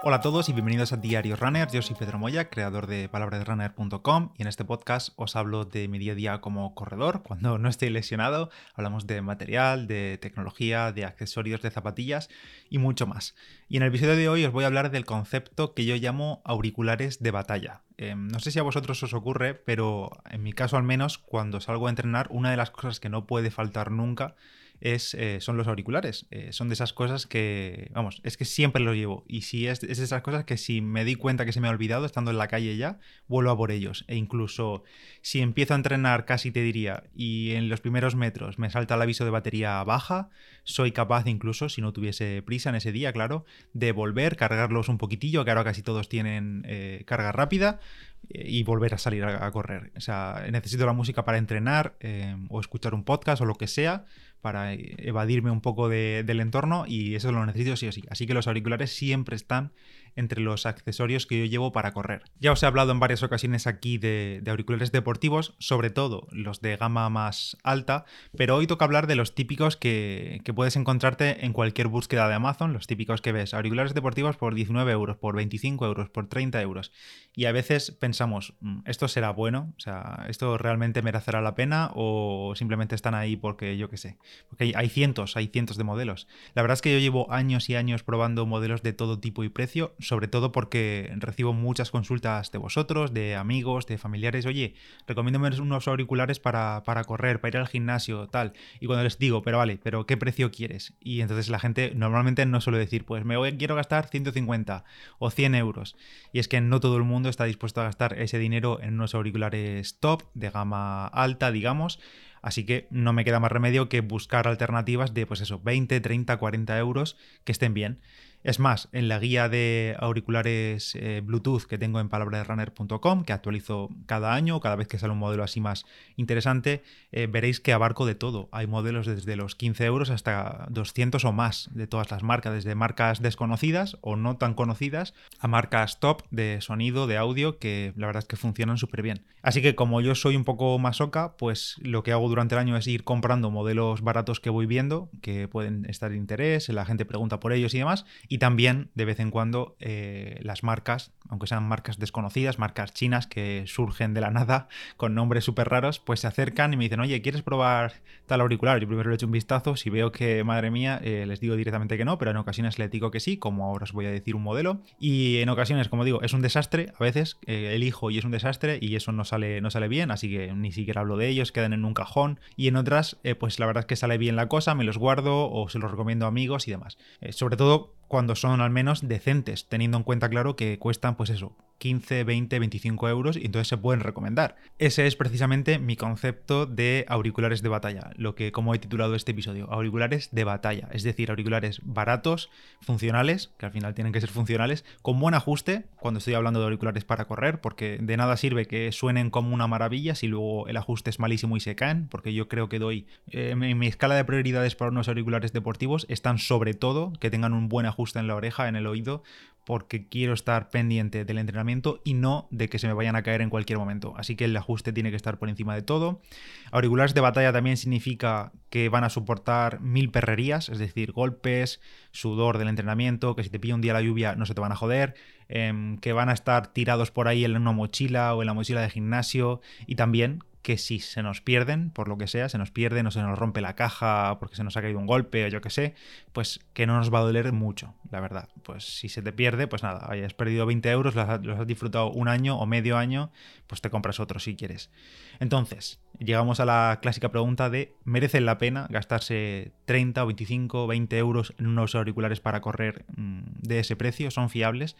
Hola a todos y bienvenidos a Diario Runner. Yo soy Pedro Moya, creador de palabrasrunner.com y en este podcast os hablo de mi día a día como corredor. Cuando no estoy lesionado, hablamos de material, de tecnología, de accesorios, de zapatillas y mucho más. Y en el episodio de hoy os voy a hablar del concepto que yo llamo auriculares de batalla. Em, no sé si a vosotros os ocurre, pero en mi caso al menos, cuando salgo a entrenar, una de las cosas que no puede faltar nunca es, eh, son los auriculares. Eh, son de esas cosas que, vamos, es que siempre los llevo. Y si es, es, de esas cosas que si me di cuenta que se me ha olvidado estando en la calle ya, vuelvo a por ellos. E incluso si empiezo a entrenar casi te diría y en los primeros metros me salta el aviso de batería baja, soy capaz incluso, si no tuviese prisa en ese día, claro, de volver, cargarlos un poquitillo, que ahora casi todos tienen eh, carga rápida y volver a salir a, correr. O sea, necesito la música para entrenar o escuchar un podcast o lo que sea para evadirme un poco del entorno y eso lo necesito sí o sí. Así que los auriculares siempre están entre los accesorios que yo llevo para correr. Ya os he hablado en varias ocasiones aquí de, auriculares deportivos, sobre todo los de gama más alta, pero hoy toca hablar de los típicos que, puedes encontrarte en cualquier búsqueda de Amazon, los típicos que ves, auriculares deportivos por 19 euros, por 25 euros, por 30 euros. Y a veces pensamos, mm, ¿esto será bueno? O sea, ¿esto realmente merecerá la pena o simplemente están ahí porque yo qué sé? Porque hay cientos, hay cientos de modelos. La verdad es que yo llevo años y años probando modelos de todo tipo y precio, sobre todo porque recibo muchas consultas de vosotros, de amigos, de familiares. Oye, recomiéndame unos auriculares para, correr, para ir al gimnasio, tal. Y cuando les digo, pero vale, pero ¿qué precio quieres? Y entonces la gente normalmente no suele decir, pues me voy, quiero gastar 150 o 100 euros. Y es que no todo el mundo está dispuesto a gastar ese dinero en unos auriculares top, de gama alta, digamos. Así que no me queda más remedio que buscar alternativas de, pues eso, 20, 30, 40 euros que estén bien. Es más, en la guía de auriculares eh, Bluetooth que tengo en palabrasrunner.com, que actualizo cada año, cada vez que sale un modelo así más interesante, eh, veréis que abarco de todo. Hay modelos desde los 15 euros hasta 200 o más de todas las marcas, desde marcas desconocidas o no tan conocidas a marcas top de sonido, de audio, que la verdad es que funcionan súper bien. Así que como yo soy un poco masoca, pues lo que hago durante el año es ir comprando modelos baratos que voy viendo, que pueden estar de interés, la gente pregunta por ellos y demás y también, de vez en cuando, eh, las marcas, aunque sean marcas desconocidas, marcas chinas que surgen de la nada con nombres súper raros, pues se acercan y me dicen, oye, ¿quieres probar tal auricular? Yo primero le echo un vistazo, si veo que, madre mía, eh, les digo directamente que no, pero en ocasiones les digo que sí, como ahora os voy a decir un modelo. Y en ocasiones, como digo, es un desastre, a veces eh, elijo y es un desastre y eso no sale, no sale bien, así que ni siquiera hablo de ellos, quedan en un cajón. Y en otras, pues la verdad es que sale bien la cosa, me los guardo o se los recomiendo a amigos y demás. sobre todo cuando son al menos decentes, teniendo en cuenta, claro, que cuestan, pues eso, 15, 20, 25 euros y entonces se pueden recomendar. Ese es precisamente mi concepto de auriculares de batalla, lo que como he titulado este episodio, auriculares de batalla, es decir, auriculares baratos, funcionales, que al final tienen que ser funcionales, con buen ajuste, cuando estoy hablando de auriculares para correr, porque de nada sirve que suenen como una maravilla si luego el ajuste es malísimo y se caen, porque yo creo que doy, eh, en mi escala de prioridades para unos auriculares deportivos están sobre todo que tengan un buen ajuste en la oreja, en el oído, porque quiero estar pendiente del entrenamiento y no de que se me vayan a caer en cualquier momento. Así que el ajuste tiene que estar por encima de todo. Auriculares de batalla también significa que van a soportar mil perrerías, es decir, golpes, sudor del entrenamiento, que si te pilla un día la lluvia no se te van a joder, em, que van a estar tirados por ahí en una mochila o en la mochila de gimnasio y también que si se nos pierden, por lo que sea, se nos pierden o se nos rompe la caja porque se nos ha caído un golpe o yo qué sé, pues que no nos va a doler mucho, la verdad. Pues si se te pierde, pues nada, hayas perdido 20 euros, los has, disfrutado un año o medio año, pues te compras otro si quieres. Entonces, llegamos a la clásica pregunta de, ¿merece la pena gastarse 30 o 25 o 20 euros en unos auriculares para correr mm, de ese precio? ¿Son fiables?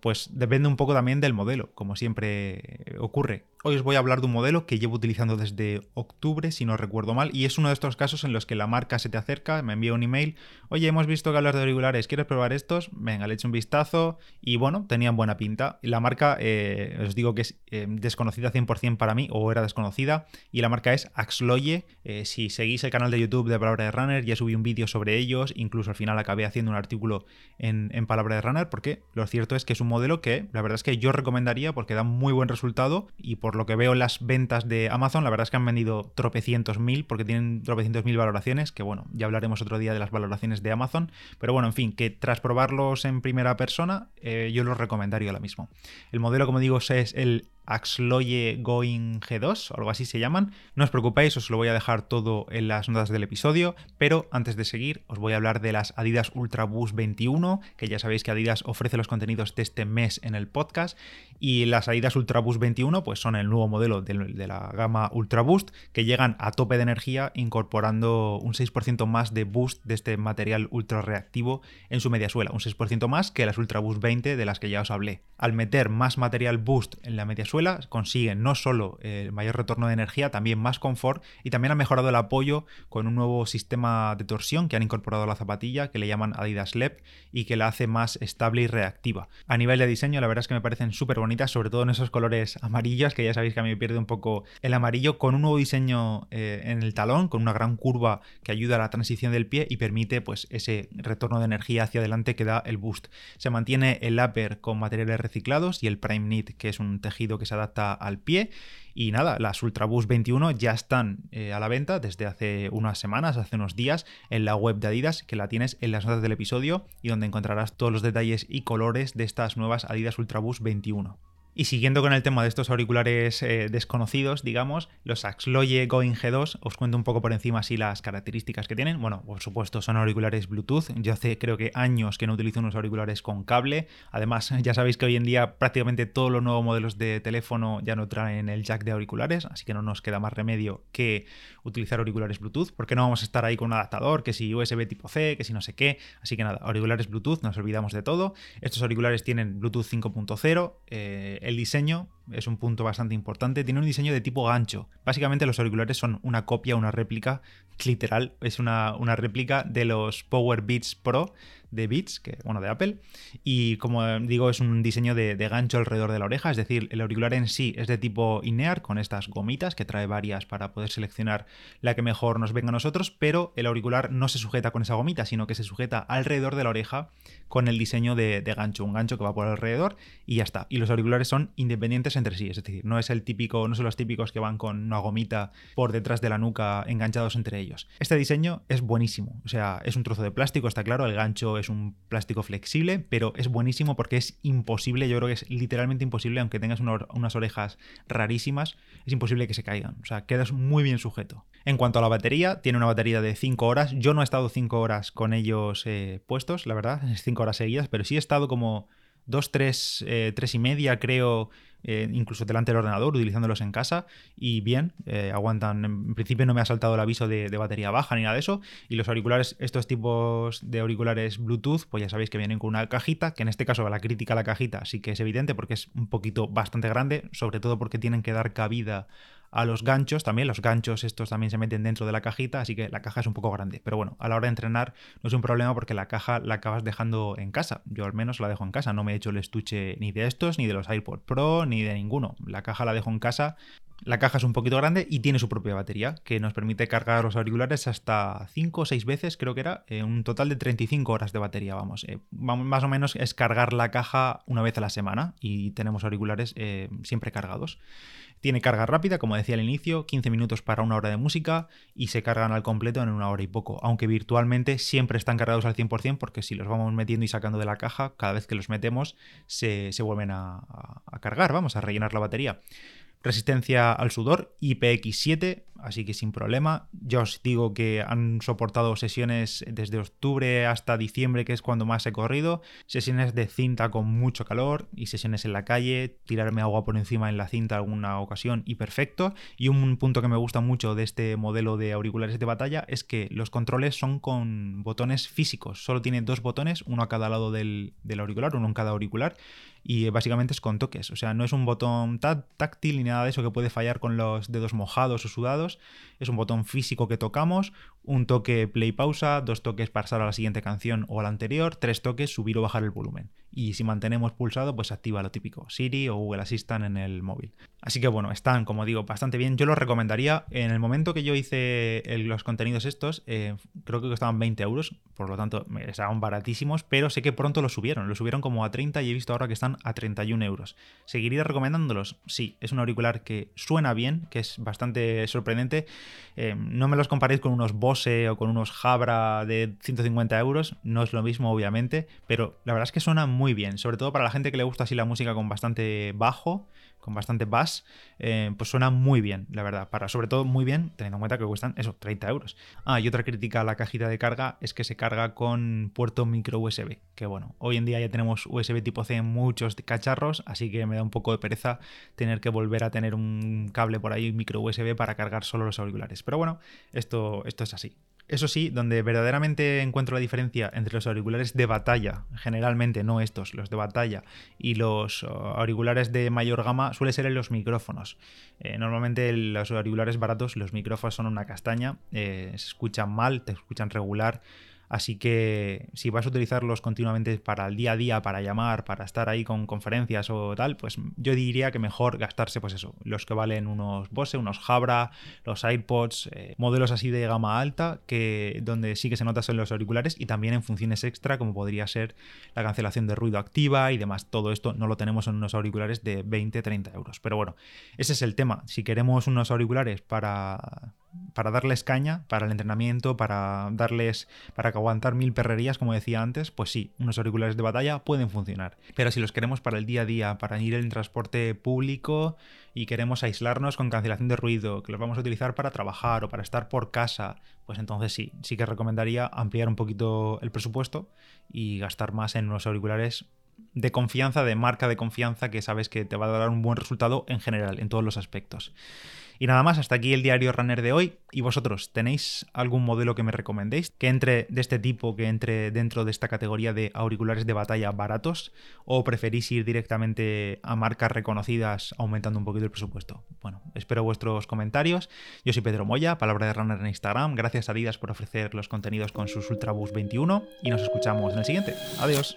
Pues depende un poco también del modelo, como siempre ocurre. Hoy os voy a hablar de un modelo que llevo utilizando desde octubre, si no recuerdo mal, y es uno de estos casos en los que la marca se te acerca, me envía un email, oye, hemos visto que hablas de auriculares, ¿quieres probar estos? Venga, le echo un vistazo y bueno, tenían buena pinta. La marca, eh, os digo que es eh, desconocida 100% para mí, o era desconocida, y la marca es Axloye. Eh, si seguís el canal de YouTube de Palabra de Runner, ya subí un vídeo sobre ellos, incluso al final acabé haciendo un artículo en, en Palabra de Runner, porque lo cierto es que es un modelo que la verdad es que yo recomendaría porque da muy buen resultado y por lo que veo las ventas de Amazon, la verdad es que han vendido tropecientos mil, porque tienen tropecientos mil valoraciones, que bueno, ya hablaremos otro día de las valoraciones de Amazon, pero bueno, en fin, que tras probarlos en primera persona, eh, yo los recomendaría ahora mismo. El modelo, como digo, es el Axloye Going G2 o algo así se llaman. No os preocupéis, os lo voy a dejar todo en las notas del episodio, pero antes de seguir os voy a hablar de las Adidas Ultra Boost 21, que ya sabéis que Adidas ofrece los contenidos de este mes en el podcast, y las Adidas Ultra Boost 21 pues son el nuevo modelo de, la gama Ultra Boost que llegan a tope de energía incorporando un 6% más de boost de este material ultra reactivo en su media suela, un 6% más que las Ultra Boost 20 de las que ya os hablé. Al meter más material boost en la media suela, consiguen no solo el mayor retorno de energía, también más confort y también han mejorado el apoyo con un nuevo sistema de torsión que han incorporado a la zapatilla que le llaman Adidas LEP y que la hace más estable y reactiva. A nivel de diseño, la verdad es que me parecen súper bonitas, sobre todo en esos colores amarillos, que ya sabéis que a mí me pierde un poco el amarillo, con un nuevo diseño eh, en el talón, con una gran curva que ayuda a la transición del pie y permite pues ese retorno de energía hacia adelante que da el boost. Se mantiene el upper con materiales reciclados y el prime knit, que es un tejido que se adapta al pie. Y nada, las Ultraboost 21 ya están eh, a la venta desde hace unas semanas, hace unos días, en la web de Adidas, que la tienes en las notas del episodio y donde encontrarás todos los detalles y colores de estas nuevas Adidas Ultraboost 21. Y siguiendo con el tema de estos auriculares eh, desconocidos, digamos, los Axloye Going G2, os cuento un poco por encima así las características que tienen. Bueno, por supuesto, son auriculares Bluetooth. Yo hace creo que años que no utilizo unos auriculares con cable. Además, ya sabéis que hoy en día prácticamente todos los nuevos modelos de teléfono ya no traen el jack de auriculares, así que no nos queda más remedio que utilizar auriculares Bluetooth, porque no vamos a estar ahí con un adaptador, que si USB tipo C, que si no sé qué. Así que nada, auriculares Bluetooth, nos olvidamos de todo. Estos auriculares tienen Bluetooth 5.0. Eh, el diseño es un punto bastante importante. Tiene un diseño de tipo gancho. Básicamente los auriculares son una copia, una réplica, literal, es una, una réplica de los Power Beats Pro de Beats, que, bueno, de Apple. Y como digo, es un diseño de, gancho alrededor de la oreja, es decir, el auricular en sí es de tipo INEAR, con estas gomitas, que trae varias para poder seleccionar la que mejor nos venga a nosotros, pero el auricular no se sujeta con esa gomita, sino que se sujeta alrededor de la oreja con el diseño de, gancho, un gancho que va por alrededor y ya está. Y los auriculares son independientes entre sí, es decir, no es el típico, no son los típicos que van con una gomita por detrás de la nuca enganchados entre ellos. Este diseño es buenísimo, o sea, es un trozo de plástico, está claro, el gancho es un plástico flexible, pero es buenísimo porque es imposible, yo creo que es literalmente imposible, aunque tengas unas orejas rarísimas, es imposible que se caigan. O sea, quedas muy bien sujeto. En cuanto a la batería, tiene una batería de 5 horas. Yo no he estado 5 horas con ellos eh, puestos, la verdad, 5 horas seguidas, pero sí he estado como 2, 3, 3 y media, creo, eh, incluso delante del ordenador, utilizándolos en casa, y bien, eh, aguantan. En principio no me ha saltado el aviso de, batería baja ni nada de eso. Y los auriculares, estos tipos de auriculares Bluetooth, pues ya sabéis que vienen con una cajita, que en este caso la crítica a la cajita sí que es evidente porque es un poquito bastante grande, sobre todo porque tienen que dar cabida los ganchos también. Los ganchos estos también se meten dentro de la cajita, así que la caja es un poco grande. Pero bueno, a la hora de entrenar no es un problema porque la caja la acabas dejando en casa. Yo al menos la dejo en casa. No me he hecho el estuche ni de estos, ni de los iPod Pro, ni de ninguno. La caja la dejo en casa. La caja es un poquito grande y tiene su propia batería, que nos permite cargar los auriculares hasta 5 o 6 veces, creo que era, eh, un total de 35 horas de batería, vamos. Eh, más o menos es cargar la caja una vez a la semana y tenemos auriculares eh, siempre cargados. Tiene carga rápida, como decía al inicio, 15 minutos para una hora de música y se cargan al completo en una hora y poco, aunque virtualmente siempre están cargados al 100% porque si los vamos metiendo y sacando de la caja, cada vez que los metemos se, vuelven a, a cargar, vamos a rellenar la batería. Resistencia al sudor, IPX7, así que sin problema. Ya os digo que han soportado sesiones desde octubre hasta diciembre, que es cuando más he corrido, sesiones de cinta con mucho calor y sesiones en la calle, tirarme agua por encima en la cinta alguna ocasión y perfecto. Y un punto que me gusta mucho de este modelo de auriculares de batalla es que los controles son con botones físicos, solo tiene dos botones, uno a cada lado del, del auricular, uno en cada auricular, y básicamente es con toques, o sea, no es un botón táctil ni nada de eso que puede fallar con los dedos mojados o sudados, es un botón físico que tocamos, un toque play pausa, dos toques pasar a la siguiente canción o a la anterior, tres toques subir o bajar el volumen. Y si mantenemos pulsado, pues activa lo típico, Siri o Google Assistant en el móvil. Así que bueno, están, como digo, bastante bien. Yo los recomendaría. En el momento que yo hice los contenidos estos, eh, creo que costaban 20 euros, por lo tanto, estaban baratísimos, pero sé que pronto los subieron. Los subieron como a 30 y he visto ahora que están a 31 euros. ¿Seguiría recomendándolos? Sí, es un auricular que suena bien, que es bastante sorprendente. Eh, no me los comparéis con unos Bose o con unos Jabra de 150 euros, no es lo mismo, obviamente, pero la verdad es que suena muy bien, sobre todo para la gente que le gusta así la música con bastante bajo con bastante bass, eh, pues suena muy bien, la verdad. Para, sobre todo muy bien, teniendo en cuenta que cuestan eso, 30 euros. Ah, y otra crítica a la cajita de carga es que se carga con puerto micro USB. Que bueno, hoy en día ya tenemos USB tipo C en muchos cacharros, así que me da un poco de pereza tener que volver a tener un cable por ahí micro USB para cargar solo los auriculares. Pero bueno, esto, esto es así. Eso sí, donde verdaderamente encuentro la diferencia entre los auriculares de batalla, generalmente no estos, los de batalla, y los uh, auriculares de mayor gama, suele ser en los micrófonos. Eh, normalmente los auriculares baratos, los micrófonos son una castaña, eh, se escuchan mal, te escuchan regular Así que si vas a utilizarlos continuamente para el día a día, para llamar, para estar ahí con conferencias o tal, pues yo diría que mejor gastarse, pues eso, los que valen unos Bose, unos Jabra, los AirPods, eh, modelos así de gama alta, que donde sí que se nota son los auriculares y también en funciones extra, como podría ser la cancelación de ruido activa y demás. Todo esto no lo tenemos en unos auriculares de 20-30 euros. Pero bueno, ese es el tema. Si queremos unos auriculares para para darles caña, para el entrenamiento, para darles, para aguantar mil perrerías, como decía antes, pues sí, unos auriculares de batalla pueden funcionar. Pero si los queremos para el día a día, para ir en transporte público y queremos aislarnos con cancelación de ruido, que los vamos a utilizar para trabajar o para estar por casa, pues entonces sí, sí que recomendaría ampliar un poquito el presupuesto y gastar más en unos auriculares de confianza, de marca de confianza, que sabes que te va a dar un buen resultado en general, en todos los aspectos. Y nada más, hasta aquí el diario Runner de hoy. ¿Y vosotros tenéis algún modelo que me recomendéis? Que entre de este tipo, que entre dentro de esta categoría de auriculares de batalla baratos? ¿O preferís ir directamente a marcas reconocidas aumentando un poquito el presupuesto? Bueno, espero vuestros comentarios. Yo soy Pedro Moya, palabra de Runner en Instagram. Gracias a Adidas por ofrecer los contenidos con sus Ultraboost 21 y nos escuchamos en el siguiente. Adiós.